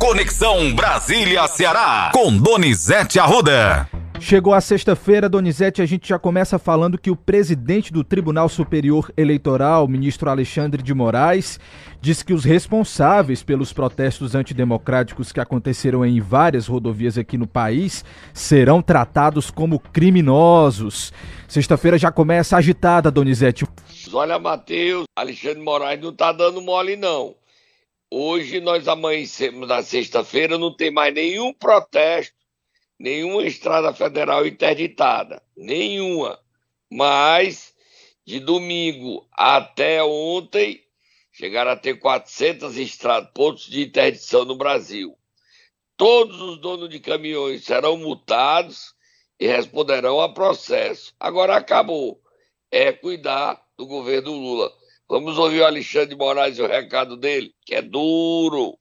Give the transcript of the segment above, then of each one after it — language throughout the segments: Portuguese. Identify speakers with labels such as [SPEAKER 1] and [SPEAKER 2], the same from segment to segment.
[SPEAKER 1] Conexão Brasília-Ceará, com Donizete Arruda.
[SPEAKER 2] Chegou a sexta-feira, Donizete, a gente já começa falando que o presidente do Tribunal Superior Eleitoral, ministro Alexandre de Moraes, disse que os responsáveis pelos protestos antidemocráticos que aconteceram em várias rodovias aqui no país serão tratados como criminosos. Sexta-feira já começa agitada, Donizete.
[SPEAKER 3] Olha, Matheus, Alexandre de Moraes não tá dando mole, não. Hoje nós amanhecemos na sexta-feira, não tem mais nenhum protesto nenhuma estrada federal interditada, nenhuma. Mas de domingo até ontem chegaram a ter 400 estradas, pontos de interdição no Brasil. Todos os donos de caminhões serão multados e responderão a processo. Agora acabou. É cuidar do governo Lula. Vamos ouvir o Alexandre Moraes e o recado dele, que é duro.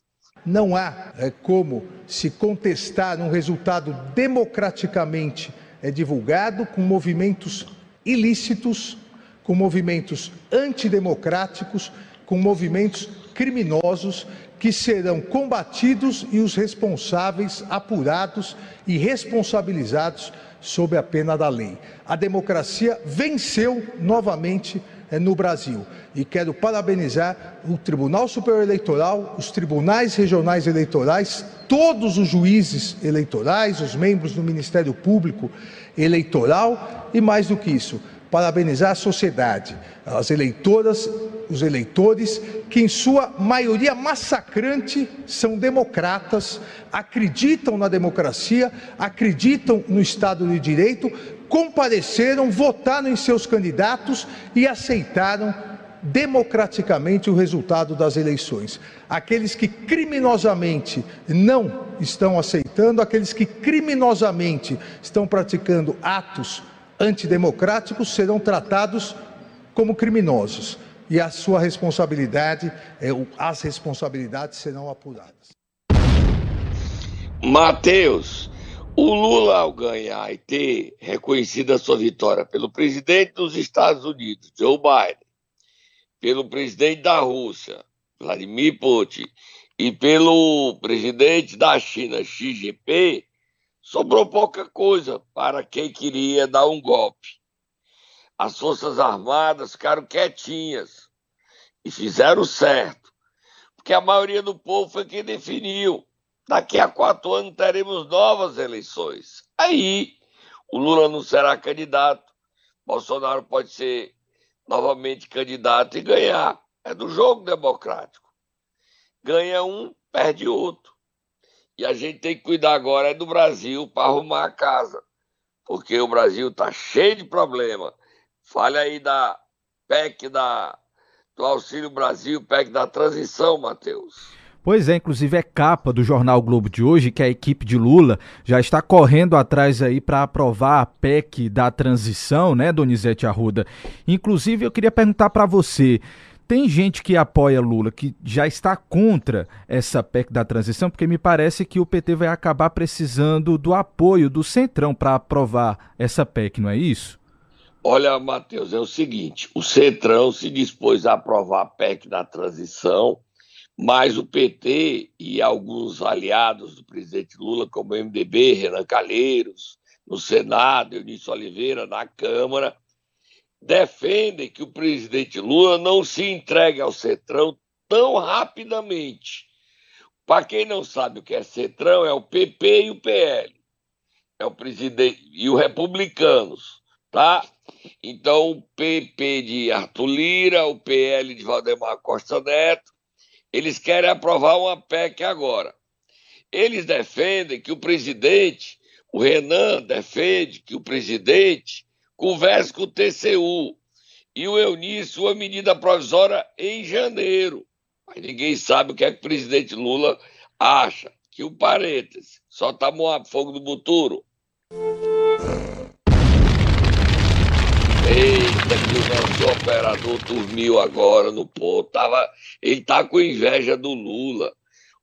[SPEAKER 4] Não há é, como se contestar um resultado democraticamente é, divulgado com movimentos ilícitos, com movimentos antidemocráticos, com movimentos criminosos que serão combatidos e os responsáveis apurados e responsabilizados sob a pena da lei. A democracia venceu novamente no Brasil. E quero parabenizar o Tribunal Superior Eleitoral, os tribunais regionais eleitorais, todos os juízes eleitorais, os membros do Ministério Público Eleitoral e, mais do que isso, parabenizar a sociedade, as eleitoras, os eleitores, que em sua maioria massacrante são democratas, acreditam na democracia, acreditam no Estado de Direito, compareceram, votaram em seus candidatos e aceitaram democraticamente o resultado das eleições. Aqueles que criminosamente não estão aceitando, aqueles que criminosamente estão praticando atos antidemocráticos serão tratados como criminosos e a sua responsabilidade, é, as responsabilidades serão apuradas.
[SPEAKER 3] Mateus, o Lula, ao ganhar e ter reconhecido a sua vitória pelo presidente dos Estados Unidos, Joe Biden, pelo presidente da Rússia, Vladimir Putin, e pelo presidente da China, Xi Jinping, sobrou pouca coisa para quem queria dar um golpe. As Forças Armadas ficaram quietinhas e fizeram certo, porque a maioria do povo foi quem definiu Daqui a quatro anos teremos novas eleições. Aí o Lula não será candidato, Bolsonaro pode ser novamente candidato e ganhar. É do jogo democrático. Ganha um, perde outro. E a gente tem que cuidar agora é do Brasil para arrumar a casa. Porque o Brasil está cheio de problema. Fale aí da PEC da, do Auxílio Brasil, PEC da transição, Matheus.
[SPEAKER 2] Pois é, inclusive é capa do jornal Globo de hoje que a equipe de Lula já está correndo atrás aí para aprovar a PEC da transição, né, Donizete Arruda? Inclusive eu queria perguntar para você, tem gente que apoia Lula que já está contra essa PEC da transição, porque me parece que o PT vai acabar precisando do apoio do Centrão para aprovar essa PEC, não é isso?
[SPEAKER 3] Olha, Matheus, é o seguinte: o Centrão se dispôs a aprovar a PEC da transição mas o PT e alguns aliados do presidente Lula, como o MDB, Renan Calheiros, no Senado, Eunício Oliveira, na Câmara, defendem que o presidente Lula não se entregue ao Cetrão tão rapidamente. Para quem não sabe o que é Cetrão, é o PP e o PL. É o presidente e os republicanos, tá? Então, o PP de Arthur Lira, o PL de Valdemar Costa Neto eles querem aprovar uma PEC agora. Eles defendem que o presidente, o Renan defende que o presidente converse com o TCU e o Eunício uma medida provisória em janeiro. Mas ninguém sabe o que é que o presidente Lula acha. Que o parêntese só tá moando fogo do buturo. Que o operador dormiu agora no ponto. Tava, ele tá com inveja do Lula.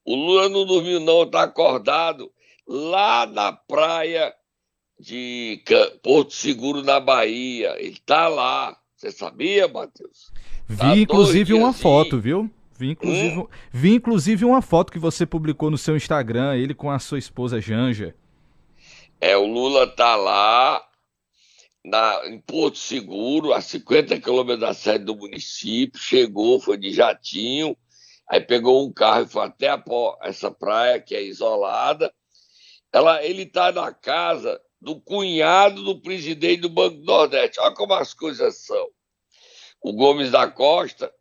[SPEAKER 3] O Lula não dormiu, não, tá acordado lá na praia de Porto Seguro, na Bahia. Ele tá lá. Você sabia, Matheus?
[SPEAKER 2] Vi, tá inclusive, uma foto, viu? Vi inclusive, hum? vi inclusive uma foto que você publicou no seu Instagram, ele com a sua esposa Janja.
[SPEAKER 3] É, o Lula tá lá na, em Porto Seguro, a 50 quilômetros da sede do município, chegou, foi de jatinho, aí pegou um carro e foi até a, essa praia que é isolada. Ela, ele está na casa do cunhado do presidente do Banco do Nordeste. Olha como as coisas são. O Gomes da Costa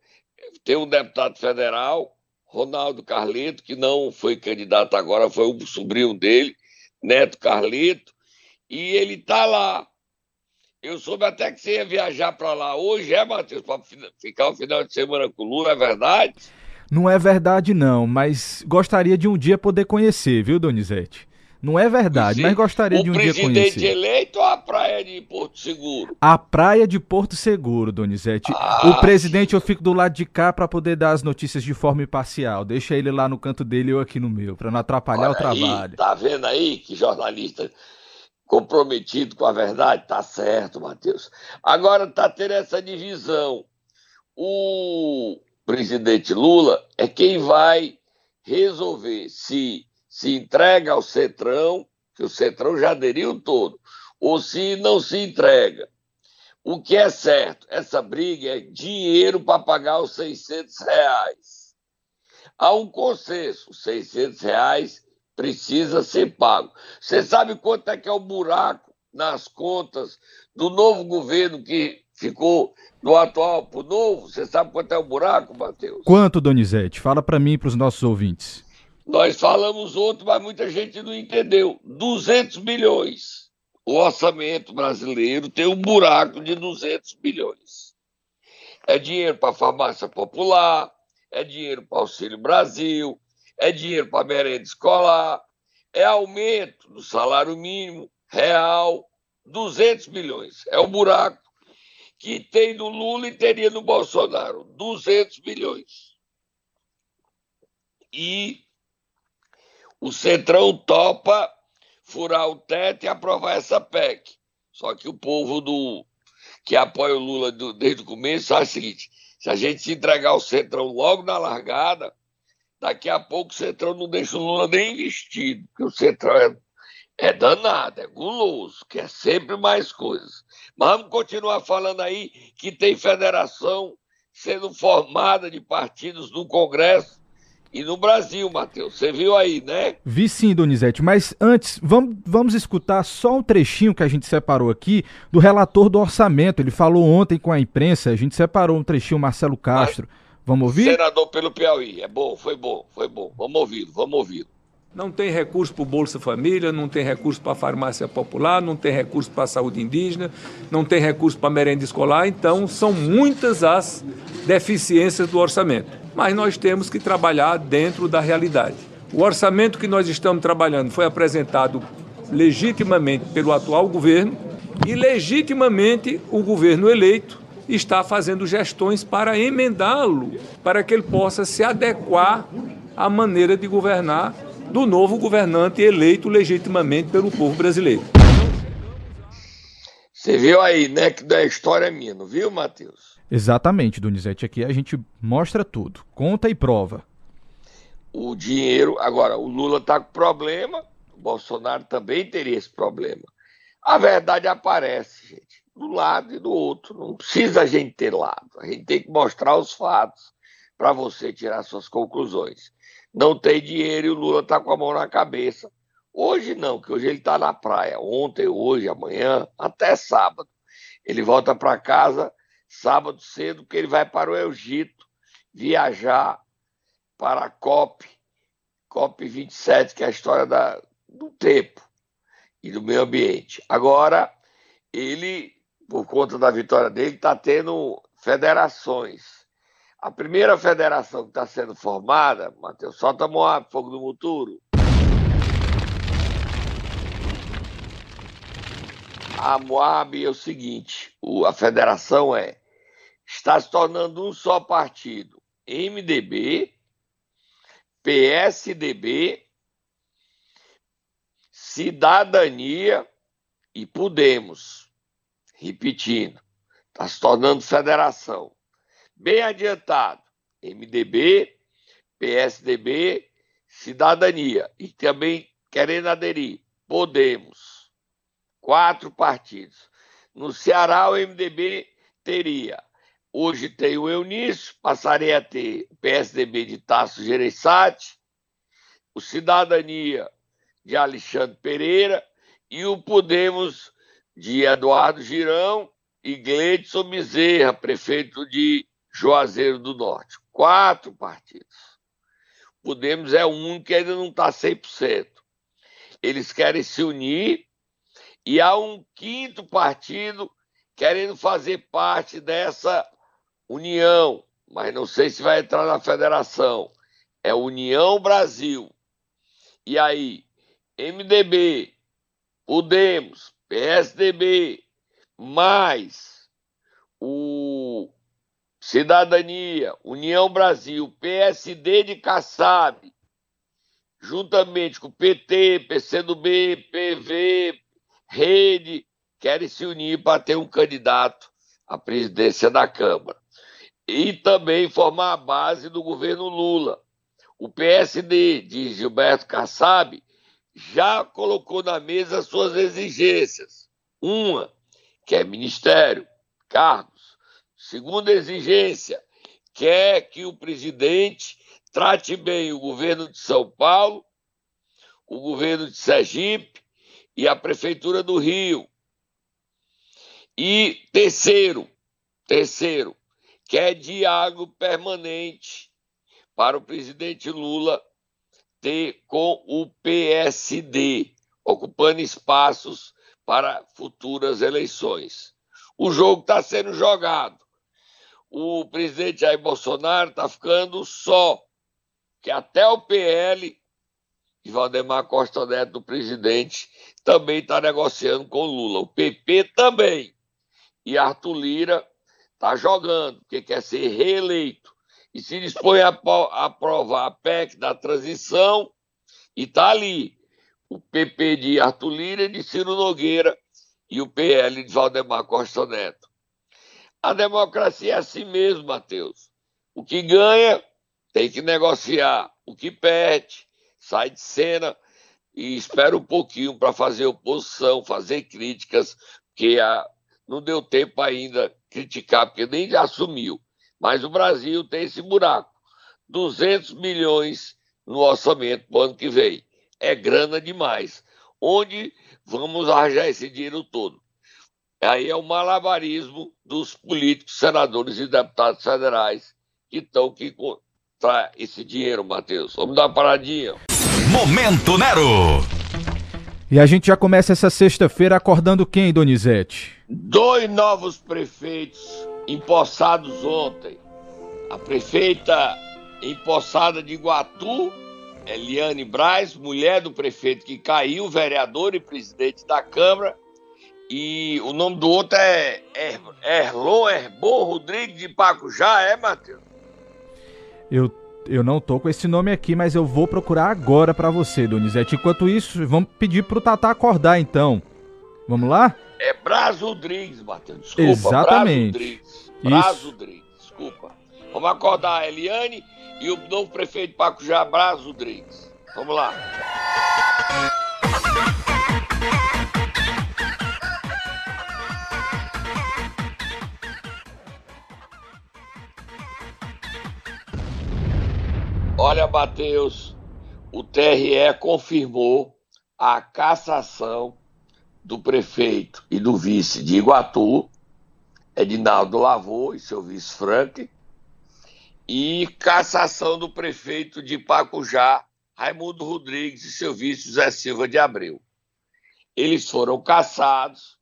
[SPEAKER 3] tem um deputado federal, Ronaldo Carleto, que não foi candidato agora, foi o sobrinho dele, Neto Carleto, e ele está lá. Eu soube até que você ia viajar para lá hoje, é, Matheus, para ficar o final de semana com o Lula, é verdade?
[SPEAKER 2] Não é verdade, não, mas gostaria de um dia poder conhecer, viu, Donizete? Não é verdade, mas gostaria de um dia conhecer. O
[SPEAKER 3] presidente eleito ou a praia de Porto Seguro?
[SPEAKER 2] A praia de Porto Seguro, Donizete. Ah, o presidente eu fico do lado de cá para poder dar as notícias de forma imparcial. Deixa ele lá no canto dele e eu aqui no meu, para não atrapalhar o trabalho.
[SPEAKER 3] Aí, tá vendo aí que jornalista comprometido com a verdade? Tá certo, Matheus. Agora tá tendo essa divisão. O presidente Lula é quem vai resolver se se entrega ao Cetrão, que o Cetrão já aderiu todo, ou se não se entrega. O que é certo, essa briga é dinheiro para pagar os 600 reais. Há um consenso, 600 reais precisa ser pago. Você sabe quanto é que é o buraco nas contas do novo governo que ficou do atual para o novo? Você sabe quanto é o buraco, Matheus?
[SPEAKER 2] Quanto, Donizete? Fala para mim e para os nossos ouvintes.
[SPEAKER 3] Nós falamos outro, mas muita gente não entendeu. 200 bilhões. O orçamento brasileiro tem um buraco de 200 bilhões. É dinheiro para a farmácia popular, é dinheiro para Auxílio Brasil, é dinheiro para merenda escolar, é aumento do salário mínimo real, 200 bilhões. É o buraco que tem no Lula e teria no Bolsonaro, 200 bilhões. E o Centrão topa furar o teto e aprovar essa PEC. Só que o povo do que apoia o Lula do, desde o começo sabe o seguinte: se a gente se entregar o Centrão logo na largada, daqui a pouco o Centrão não deixa o Lula nem vestido, porque o Centrão é, é danado, é guloso, quer sempre mais coisas. Mas vamos continuar falando aí que tem federação sendo formada de partidos no Congresso e no Brasil, Matheus. Você viu aí, né?
[SPEAKER 2] Vi sim, Donizete. Mas antes, vamos, vamos escutar só um trechinho que a gente separou aqui do relator do orçamento. Ele falou ontem com a imprensa, a gente separou um trechinho, Marcelo Castro. Mas, vamos ouvir?
[SPEAKER 3] Senador pelo Piauí. É bom, foi bom, foi bom. Vamos ouvir, vamos ouvir.
[SPEAKER 5] Não tem recurso para o Bolsa Família, não tem recurso para a farmácia popular, não tem recurso para a saúde indígena, não tem recurso para a merenda escolar. Então, são muitas as deficiências do orçamento mas nós temos que trabalhar dentro da realidade. O orçamento que nós estamos trabalhando foi apresentado legitimamente pelo atual governo e legitimamente o governo eleito está fazendo gestões para emendá-lo, para que ele possa se adequar à maneira de governar do novo governante eleito legitimamente pelo povo brasileiro.
[SPEAKER 3] Você viu aí, né, que da história é minha, não viu, Matheus?
[SPEAKER 2] Exatamente, Donizete. Aqui a gente mostra tudo, conta e prova.
[SPEAKER 3] O dinheiro. Agora, o Lula está com problema, o Bolsonaro também teria esse problema. A verdade aparece, gente, do lado e do outro. Não precisa a gente ter lado. A gente tem que mostrar os fatos para você tirar suas conclusões. Não tem dinheiro e o Lula está com a mão na cabeça. Hoje não, que hoje ele está na praia. Ontem, hoje, amanhã, até sábado. Ele volta para casa sábado cedo, que ele vai para o Egito viajar para a COP, COP 27, que é a história da, do tempo e do meio ambiente. Agora, ele, por conta da vitória dele, está tendo federações. A primeira federação que está sendo formada, Matheus, solta Moab, Fogo do Muturo. A Moab é o seguinte: a federação é está se tornando um só partido. MDB, PSDB, Cidadania e Podemos. Repetindo, está se tornando federação. Bem adiantado. MDB, PSDB, Cidadania e também querendo aderir, Podemos. Quatro partidos. No Ceará, o MDB teria. Hoje tem o Eunício, passaria a ter o PSDB de Tasso Gereissati, o Cidadania de Alexandre Pereira e o Podemos de Eduardo Girão e Gleidson Bezerra, prefeito de Juazeiro do Norte. Quatro partidos. Podemos é um que ainda não está 100%. Eles querem se unir e há um quinto partido querendo fazer parte dessa união, mas não sei se vai entrar na federação. É União Brasil. E aí, MDB, Podemos, PSDB, mais o Cidadania, União Brasil, PSD de Kassab, juntamente com PT, PCdoB, PV, Rede, querem se unir para ter um candidato à presidência da Câmara. E também formar a base do governo Lula. O PSD de Gilberto Kassab já colocou na mesa suas exigências. Uma, que é ministério, cargos. Segunda exigência, quer que o presidente trate bem o governo de São Paulo, o governo de Sergipe e a prefeitura do Rio. E terceiro, terceiro, quer diálogo permanente para o presidente Lula com o PSD, ocupando espaços para futuras eleições. O jogo está sendo jogado. O presidente Jair Bolsonaro está ficando só, que até o PL de Valdemar Costa Neto, o presidente, também está negociando com Lula. O PP também. E Arthur Lira está jogando, porque quer ser reeleito. E se dispõe a aprovar a PEC da transição e está ali o PP de Arthur Lira e de Ciro Nogueira e o PL de Valdemar Costa Neto. A democracia é assim mesmo, Matheus. O que ganha tem que negociar, o que perde sai de cena e espera um pouquinho para fazer oposição, fazer críticas, porque a, não deu tempo ainda criticar, porque nem já assumiu. Mas o Brasil tem esse buraco. 200 milhões no orçamento para o ano que vem é grana demais. Onde vamos arranjar esse dinheiro todo? Aí é o malabarismo dos políticos, senadores e deputados federais que estão que encontrar esse dinheiro, Matheus. Vamos dar uma paradinha.
[SPEAKER 1] Momento Nero!
[SPEAKER 2] E a gente já começa essa sexta-feira acordando quem, Donizete?
[SPEAKER 3] Dois novos prefeitos empossados ontem. A prefeita empossada de Iguatu Eliane Braz, mulher do prefeito que caiu, vereador e presidente da Câmara. E o nome do outro é er, Erlon Erbon Rodrigues de Pacujá, é, Matheus?
[SPEAKER 2] Eu, eu não tô com esse nome aqui, mas eu vou procurar agora para você, Donizete. Enquanto isso, vamos pedir pro Tatá acordar, então. Vamos lá?
[SPEAKER 3] É Braz Rodrigues, Matheus. Desculpa,
[SPEAKER 2] Exatamente.
[SPEAKER 3] Braz Rodrigues. Desculpa. Vamos acordar a Eliane e o novo prefeito de Pacujá, Braz Rodrigues. Vamos lá. Olha, Matheus, o TRE confirmou a cassação do prefeito e do vice de Iguatu, Edinaldo Lavô e seu vice Frank, e cassação do prefeito de Pacujá, Raimundo Rodrigues e seu vice José Silva de Abreu. Eles foram cassados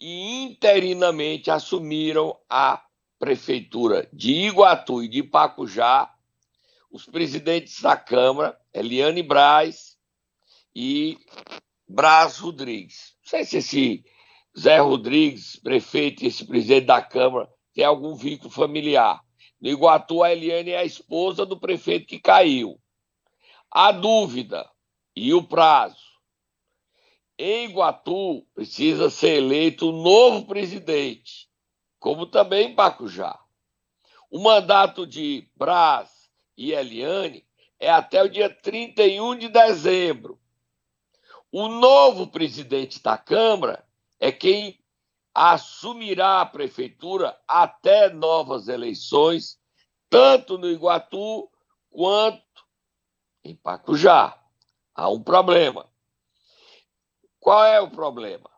[SPEAKER 3] e interinamente assumiram a prefeitura de Iguatu e de Pacujá os presidentes da Câmara, Eliane Braz e Braz Rodrigues. Não sei se esse Zé Rodrigues, prefeito, e esse presidente da Câmara tem algum vínculo familiar. No Iguatu, a Eliane é a esposa do prefeito que caiu. A dúvida e o prazo. Em Iguatu, precisa ser eleito um novo presidente, como também em Pacujá. O mandato de Brás e Eliane é até o dia 31 de dezembro. O novo presidente da Câmara é quem assumirá a prefeitura até novas eleições, tanto no Iguatu quanto em Pacujá. Há um problema. Qual é o problema?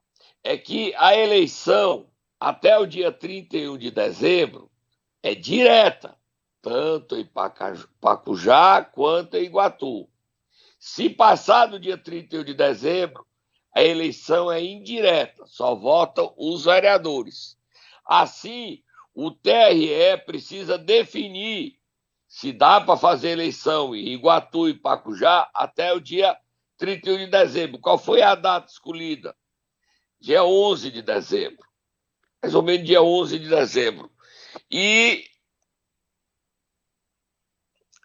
[SPEAKER 3] É que a eleição até o dia 31 de dezembro é direta, tanto em Pacujá quanto em Iguatu. Se passar do dia 31 de dezembro, a eleição é indireta, só votam os vereadores. Assim, o TRE precisa definir se dá para fazer eleição em Iguatu e Pacujá até o dia 31 de dezembro. Qual foi a data escolhida? Dia 11 de dezembro mais ou menos dia 11 de dezembro. E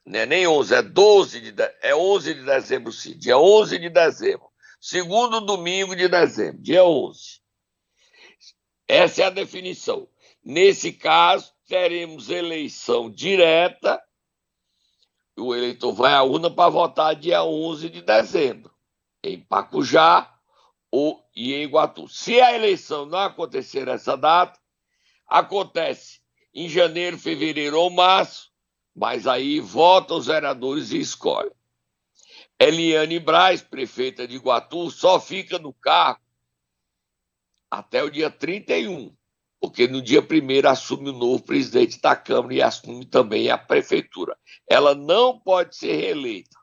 [SPEAKER 3] não é nem 11, é 12 de, é 11 de dezembro, sim, dia 11 de dezembro. Segundo domingo de dezembro, dia 11. Essa é a definição. Nesse caso, teremos eleição direta. O eleitor vai à urna para votar dia 11 de dezembro, em Pacujá, ou, e em Iguatu. Se a eleição não acontecer nessa data, acontece em janeiro, fevereiro ou março, mas aí votam os vereadores e escolhem. Eliane Braz, prefeita de Iguatu, só fica no cargo até o dia 31, porque no dia 1 assume o novo presidente da Câmara e assume também a prefeitura. Ela não pode ser reeleita.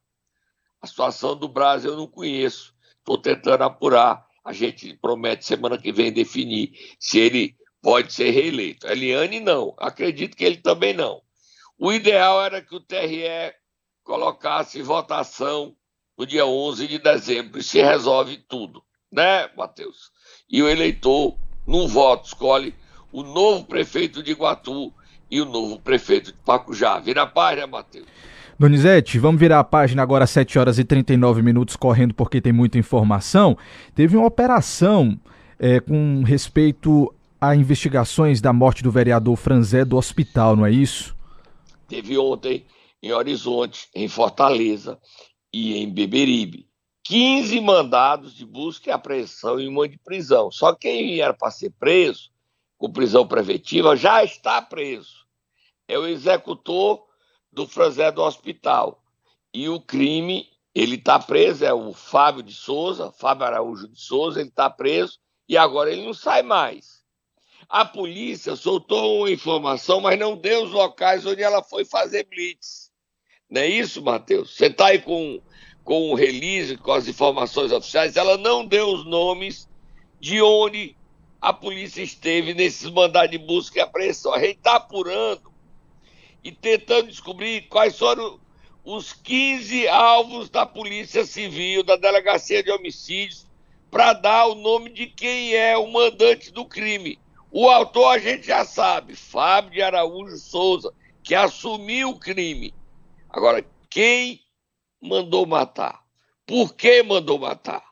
[SPEAKER 3] A situação do Brasil eu não conheço, Estou tentando apurar. A gente promete semana que vem definir se ele pode ser reeleito. Eliane, não. Acredito que ele também não. O ideal era que o TRE colocasse votação no dia 11 de dezembro e se resolve tudo, né, Matheus? E o eleitor, num voto, escolhe o novo prefeito de Iguatu e o novo prefeito de Pacujá. Vira a página, Matheus.
[SPEAKER 2] Donizete, vamos virar a página agora às 7 horas e 39 minutos, correndo porque tem muita informação. Teve uma operação é, com respeito a investigações da morte do vereador Franzé do hospital, não é isso?
[SPEAKER 3] Teve ontem em Horizonte, em Fortaleza e em Beberibe. 15 mandados de busca e apreensão e uma de prisão. Só quem era para ser preso, com prisão preventiva, já está preso. É o executor do Franzé do hospital. E o crime, ele está preso, é o Fábio de Souza, Fábio Araújo de Souza, ele está preso e agora ele não sai mais. A polícia soltou uma informação, mas não deu os locais onde ela foi fazer blitz. Não é isso, Matheus? Você está aí com, com o release, com as informações oficiais, ela não deu os nomes de onde a polícia esteve nesses mandados de busca e apreensão. A gente está apurando e tentando descobrir quais foram os 15 alvos da Polícia Civil, da Delegacia de Homicídios, para dar o nome de quem é o mandante do crime. O autor a gente já sabe, Fábio de Araújo Souza, que assumiu o crime. Agora, quem mandou matar? Por que mandou matar?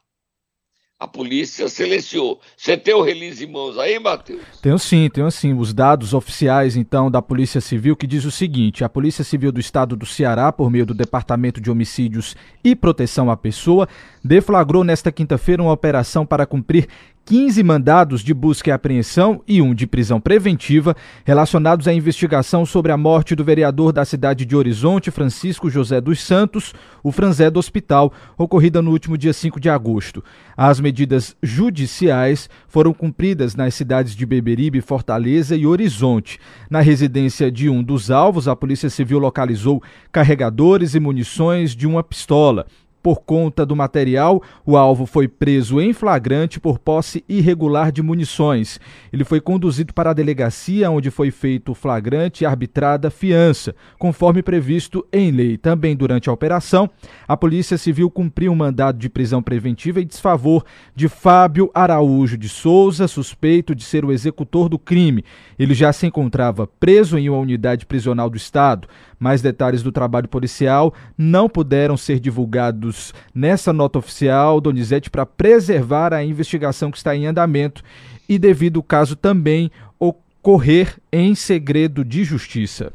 [SPEAKER 3] a polícia silenciou. Você tem o release em mãos aí, Matheus?
[SPEAKER 2] Tenho sim, tenho sim. Os dados oficiais, então, da Polícia Civil, que diz o seguinte: a Polícia Civil do Estado do Ceará, por meio do Departamento de Homicídios e Proteção à Pessoa, deflagrou nesta quinta-feira uma operação para cumprir 15 mandados de busca e apreensão e um de prisão preventiva relacionados à investigação sobre a morte do vereador da cidade de Horizonte, Francisco José dos Santos, o Franzé do Hospital, ocorrida no último dia 5 de agosto. As medidas judiciais foram cumpridas nas cidades de Beberibe, Fortaleza e Horizonte. Na residência de um dos alvos, a Polícia Civil localizou carregadores e munições de uma pistola. Por conta do material, o alvo foi preso em flagrante por posse irregular de munições. Ele foi conduzido para a delegacia, onde foi feito flagrante e arbitrada fiança, conforme previsto em lei. Também durante a operação, a Polícia Civil cumpriu um mandado de prisão preventiva em desfavor de Fábio Araújo de Souza, suspeito de ser o executor do crime. Ele já se encontrava preso em uma unidade prisional do Estado. Mais detalhes do trabalho policial não puderam ser divulgados nessa nota oficial, Donizete, para preservar a investigação que está em andamento e devido o caso também ocorrer em segredo de justiça.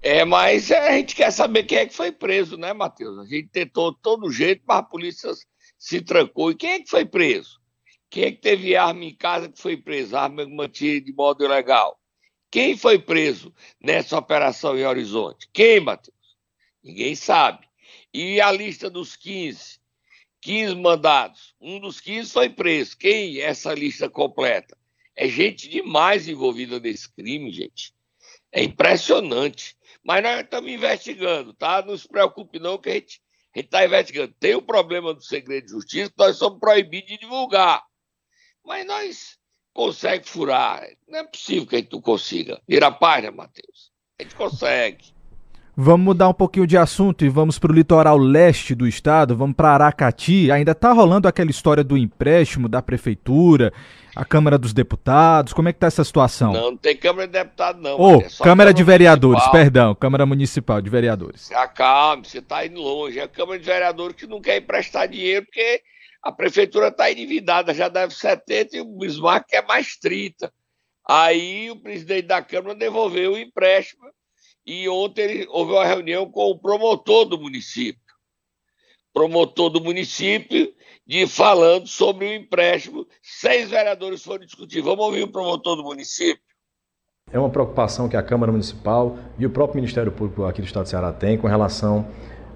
[SPEAKER 3] É, mas é, a gente quer saber quem é que foi preso, né, Matheus? A gente tentou todo jeito, mas a polícia se trancou. E quem é que foi preso? Quem é que teve arma em casa que foi preso? Arma mantida de modo ilegal. Quem foi preso nessa operação em Horizonte? Quem, Matheus? Ninguém sabe. E a lista dos 15? 15 mandados. Um dos 15 foi preso. Quem é essa lista completa? É gente demais envolvida nesse crime, gente. É impressionante. Mas nós estamos investigando, tá? Não se preocupe não que a gente está investigando. Tem o problema do segredo de justiça nós somos proibidos de divulgar. Mas nós consegue furar. Não é possível que a gente não consiga. Vira a página, Matheus. A gente consegue.
[SPEAKER 2] Vamos mudar um pouquinho de assunto e vamos para o litoral leste do estado, vamos para Aracati. Ainda está rolando aquela história do empréstimo da prefeitura, a Câmara dos Deputados. Como é que está essa situação?
[SPEAKER 3] Não, não tem Câmara de Deputados, não.
[SPEAKER 2] Ô, oh, Câmara, Câmara de Vereadores, municipal. perdão, Câmara Municipal de Vereadores.
[SPEAKER 3] Acalme, você está indo longe. É a Câmara de Vereadores que não quer emprestar dinheiro porque a prefeitura está endividada, já deve 70 e o Bismarck quer mais 30. Aí o presidente da Câmara devolveu o empréstimo e ontem houve uma reunião com o promotor do município. Promotor do município de falando sobre o empréstimo. Seis vereadores foram discutir. Vamos ouvir o promotor do município.
[SPEAKER 6] É uma preocupação que a Câmara Municipal e o próprio Ministério Público aqui do Estado de Ceará tem com relação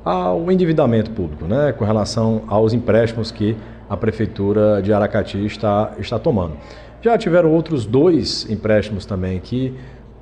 [SPEAKER 6] ao endividamento público, né, com relação aos empréstimos que a Prefeitura de Aracati está, está tomando. Já tiveram outros dois empréstimos também que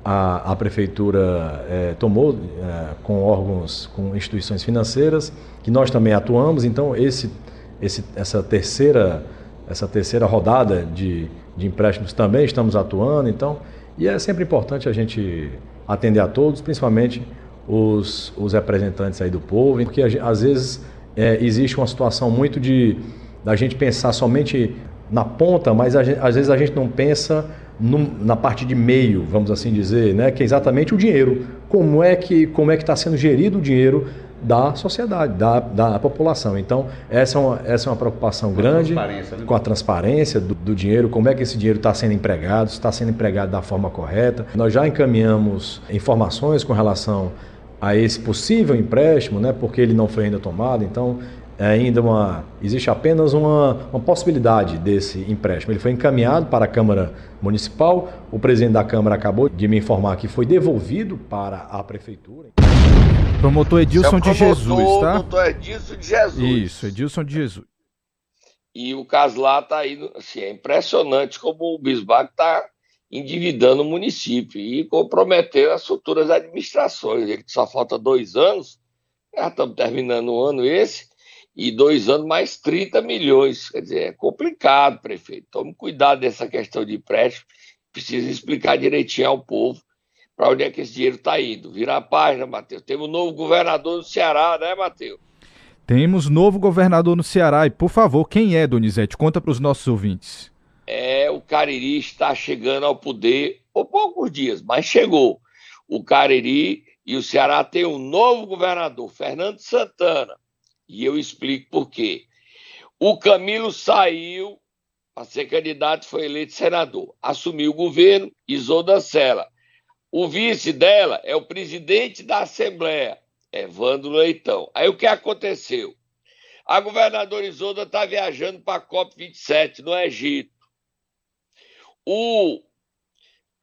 [SPEAKER 6] a, a Prefeitura é, tomou é, com órgãos, com instituições financeiras, que nós também atuamos, então esse, esse, essa, terceira, essa terceira rodada de, de empréstimos também estamos atuando, então, e é sempre importante a gente atender a todos, principalmente os, os representantes aí do povo, porque às vezes é, existe uma situação muito de da gente pensar somente na ponta, mas gente, às vezes a gente não pensa na parte de meio, vamos assim dizer, né, que é exatamente o dinheiro. Como é que como é que está sendo gerido o dinheiro da sociedade, da, da população. Então, essa é uma, essa é uma preocupação com grande a né? com a transparência do, do, dinheiro, como é que esse dinheiro está sendo empregado, se está sendo empregado da forma correta. Nós já encaminhamos informações com relação a esse possível empréstimo, né, porque ele não foi ainda tomado. Então, é ainda uma existe apenas uma, uma possibilidade desse empréstimo. Ele foi encaminhado para a Câmara Municipal. O presidente da Câmara acabou de me informar que foi devolvido para a prefeitura.
[SPEAKER 2] Promotor Edilson é de Jesus, tá?
[SPEAKER 3] Promotor Edilson de Jesus.
[SPEAKER 2] Isso, Edilson de Jesus.
[SPEAKER 3] E o caso lá está indo, assim, é impressionante como o Bismarck está endividando o município e comprometendo as futuras administrações. Ele só falta dois anos, já estamos terminando o ano esse, e dois anos mais 30 milhões. Quer dizer, é complicado, prefeito. Tome cuidado dessa questão de empréstimo. Precisa explicar direitinho ao povo para onde é que esse dinheiro está indo. Vira a página, Matheus. Temos um novo governador no Ceará, né, Matheus?
[SPEAKER 2] Temos novo governador no Ceará. E, por favor, quem é, Donizete? Conta para os nossos ouvintes.
[SPEAKER 3] É, o Cariri está chegando ao poder por poucos dias, mas chegou. O Cariri e o Ceará têm um novo governador, Fernando Santana. E eu explico por quê. O Camilo saiu para ser candidato, foi eleito senador. Assumiu o governo, Isolda Sela. O vice dela é o presidente da Assembleia, Evandro Leitão. Aí o que aconteceu? A governadora Isolda está viajando para a COP27 no Egito. O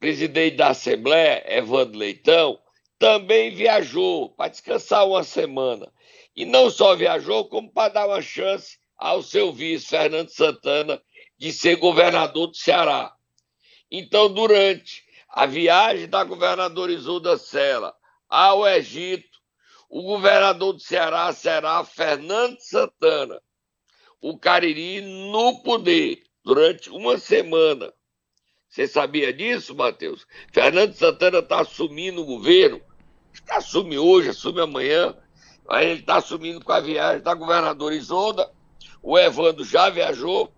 [SPEAKER 3] presidente da Assembleia, Evandro Leitão, também viajou para descansar uma semana. E não só viajou, como para dar uma chance ao seu vice, Fernando Santana, de ser governador do Ceará. Então, durante a viagem da governadora Isolda Sela ao Egito, o governador do Ceará será Fernando Santana, o Cariri no poder, durante uma semana. Você sabia disso, Matheus? Fernando Santana está assumindo o governo, assume hoje, assume amanhã, Aí ele está assumindo com a viagem da governadora Isolda. O Evandro já viajou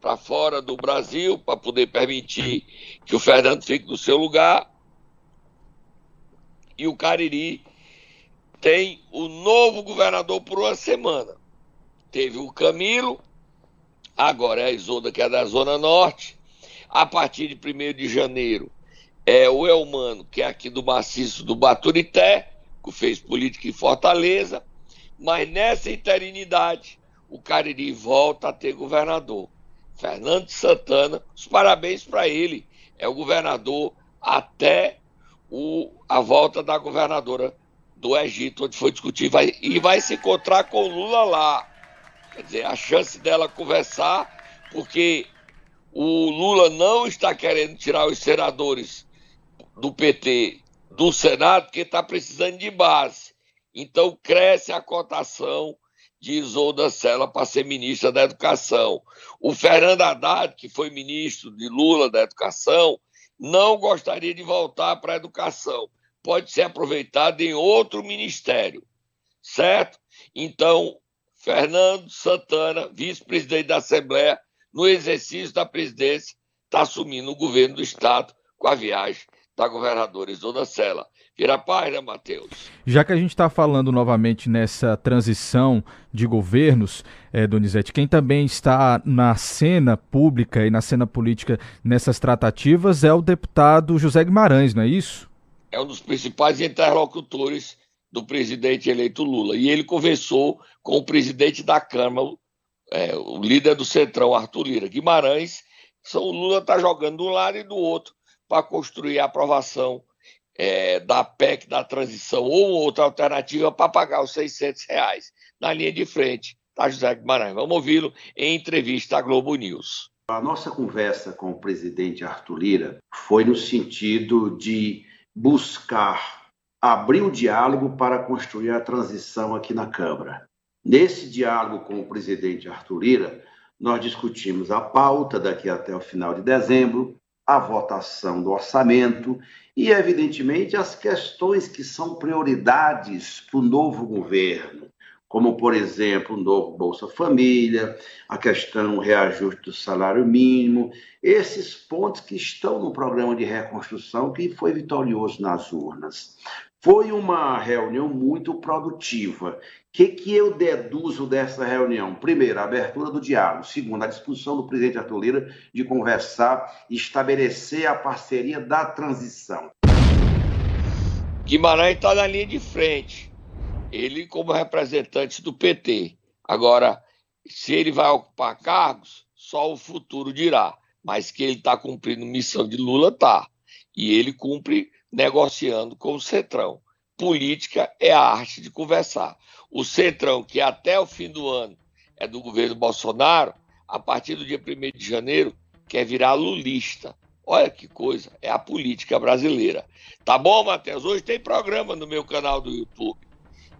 [SPEAKER 3] para fora do Brasil para poder permitir que o Fernando fique no seu lugar. E o Cariri tem o novo governador por uma semana. Teve o Camilo, agora é a Isolda, que é da Zona Norte. A partir de 1 de janeiro é o Elmano, que é aqui do maciço do Baturité, que fez política em Fortaleza, mas nessa interinidade o Cariri volta a ter governador. Fernando Santana, os parabéns para ele, é o governador até o, a volta da governadora do Egito, onde foi discutir, vai, e vai se encontrar com Lula lá. Quer dizer, a chance dela conversar, porque o Lula não está querendo tirar os senadores do PT do Senado, porque está precisando de base. Então cresce a cotação de Isolda Sela para ser ministra da Educação. O Fernando Haddad, que foi ministro de Lula da Educação, não gostaria de voltar para a educação. Pode ser aproveitado em outro ministério, certo? Então, Fernando Santana, vice-presidente da Assembleia, no exercício da presidência, está assumindo o governo do Estado com a viagem da governadora Isolda Sela. Vira a página, Matheus.
[SPEAKER 2] Já que a gente está falando novamente nessa transição de governos, é, Donizete, quem também está na cena pública e na cena política nessas tratativas é o deputado José Guimarães, não é isso?
[SPEAKER 3] É um dos principais interlocutores do presidente eleito Lula. E ele conversou com o presidente da Câmara, é, o líder do Centrão, Arthur Lira. Guimarães, são, o Lula está jogando de um lado e do outro para construir a aprovação é, da PEC da transição ou outra alternativa para pagar os 600 reais na linha de frente. Tá, José Guimarães? Vamos ouvi-lo em entrevista à Globo News.
[SPEAKER 7] A nossa conversa com o presidente Arthur Lira foi no sentido de buscar abrir o diálogo para construir a transição aqui na Câmara. Nesse diálogo com o presidente Arthur Lira, nós discutimos a pauta daqui até o final de dezembro, a votação do orçamento e, evidentemente, as questões que são prioridades para o novo governo, como, por exemplo, o novo Bolsa Família, a questão do reajuste do salário mínimo, esses pontos que estão no programa de reconstrução que foi vitorioso nas urnas. Foi uma reunião muito produtiva. Que, que eu deduzo dessa reunião? Primeiro, a abertura do diálogo. Segundo, a disposição do presidente Arthur Lira de conversar e estabelecer a parceria da transição.
[SPEAKER 3] Guimarães está na linha de frente. Ele como representante do PT. Agora, se ele vai ocupar cargos, só o futuro dirá. Mas que ele está cumprindo missão de Lula, tá. E ele cumpre negociando com o Centrão. Política é a arte de conversar. O Centrão, que até o fim do ano é do governo Bolsonaro, a partir do dia 1 de janeiro, quer virar lulista. Olha que coisa, é a política brasileira. Tá bom, Matheus? Hoje tem programa no meu canal do YouTube.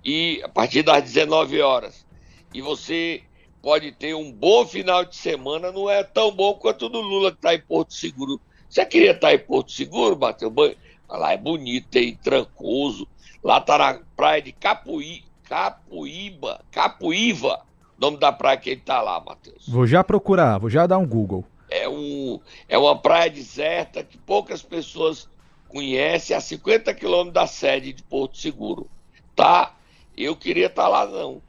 [SPEAKER 3] E a partir das 19 horas. E você pode ter um bom final de semana, não é tão bom quanto o do Lula que está em Porto Seguro. Você queria estar em Porto Seguro, Matheus? Lá é bonito, tem trancoso. Lá tá na praia de Capuí, Capuíba, Capuíva, nome da praia que ele tá lá, Matheus.
[SPEAKER 2] Vou já procurar, vou já dar um Google.
[SPEAKER 3] É, um, é uma praia deserta que poucas pessoas conhecem, a 50 quilômetros da sede de Porto Seguro. Tá? Eu queria estar tá lá, não.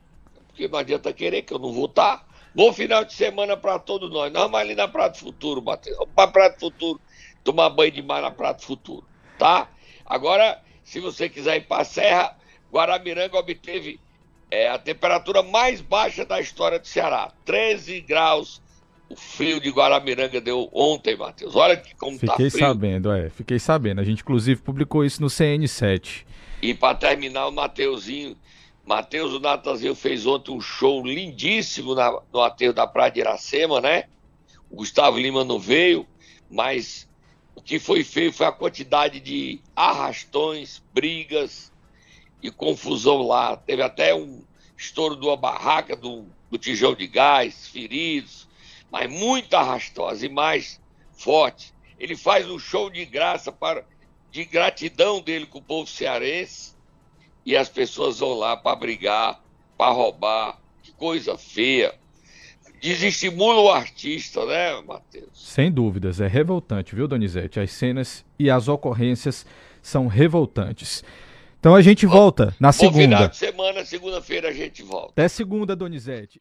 [SPEAKER 3] Porque não adianta querer que eu não vou estar. Tá. Bom final de semana para todos nós. Nós vamos ali na Praia do Futuro, Matheus. Vamos para Praia do Futuro, tomar banho de mar na Praia do Futuro tá? Agora, se você quiser ir para a Serra, Guaramiranga obteve é, a temperatura mais baixa da história do Ceará, 13 graus. O frio de Guaramiranga deu ontem, Matheus. Olha que como
[SPEAKER 2] fiquei
[SPEAKER 3] tá frio.
[SPEAKER 2] Fiquei sabendo, é. Fiquei sabendo. A gente, inclusive, publicou isso no CN7.
[SPEAKER 3] E para terminar, o Mateuzinho, Matheus, o Natanzinho fez ontem um show lindíssimo na, no aterro da Praia de Iracema, né? O Gustavo Lima não veio, mas o que foi feito foi a quantidade de arrastões, brigas e confusão lá. Teve até um estouro de uma barraca do, do tijão de gás, feridos, mas muito arrastão, as imagens fortes. Ele faz um show de graça para de gratidão dele com o povo cearense e as pessoas vão lá para brigar, para roubar. Que coisa feia desestimula o artista, né, Matheus?
[SPEAKER 2] Sem dúvidas, é revoltante, viu, Donizete? As cenas e as ocorrências são revoltantes. Então a gente volta na segunda. No
[SPEAKER 3] final de semana, segunda-feira a gente volta.
[SPEAKER 2] Até segunda, Donizete.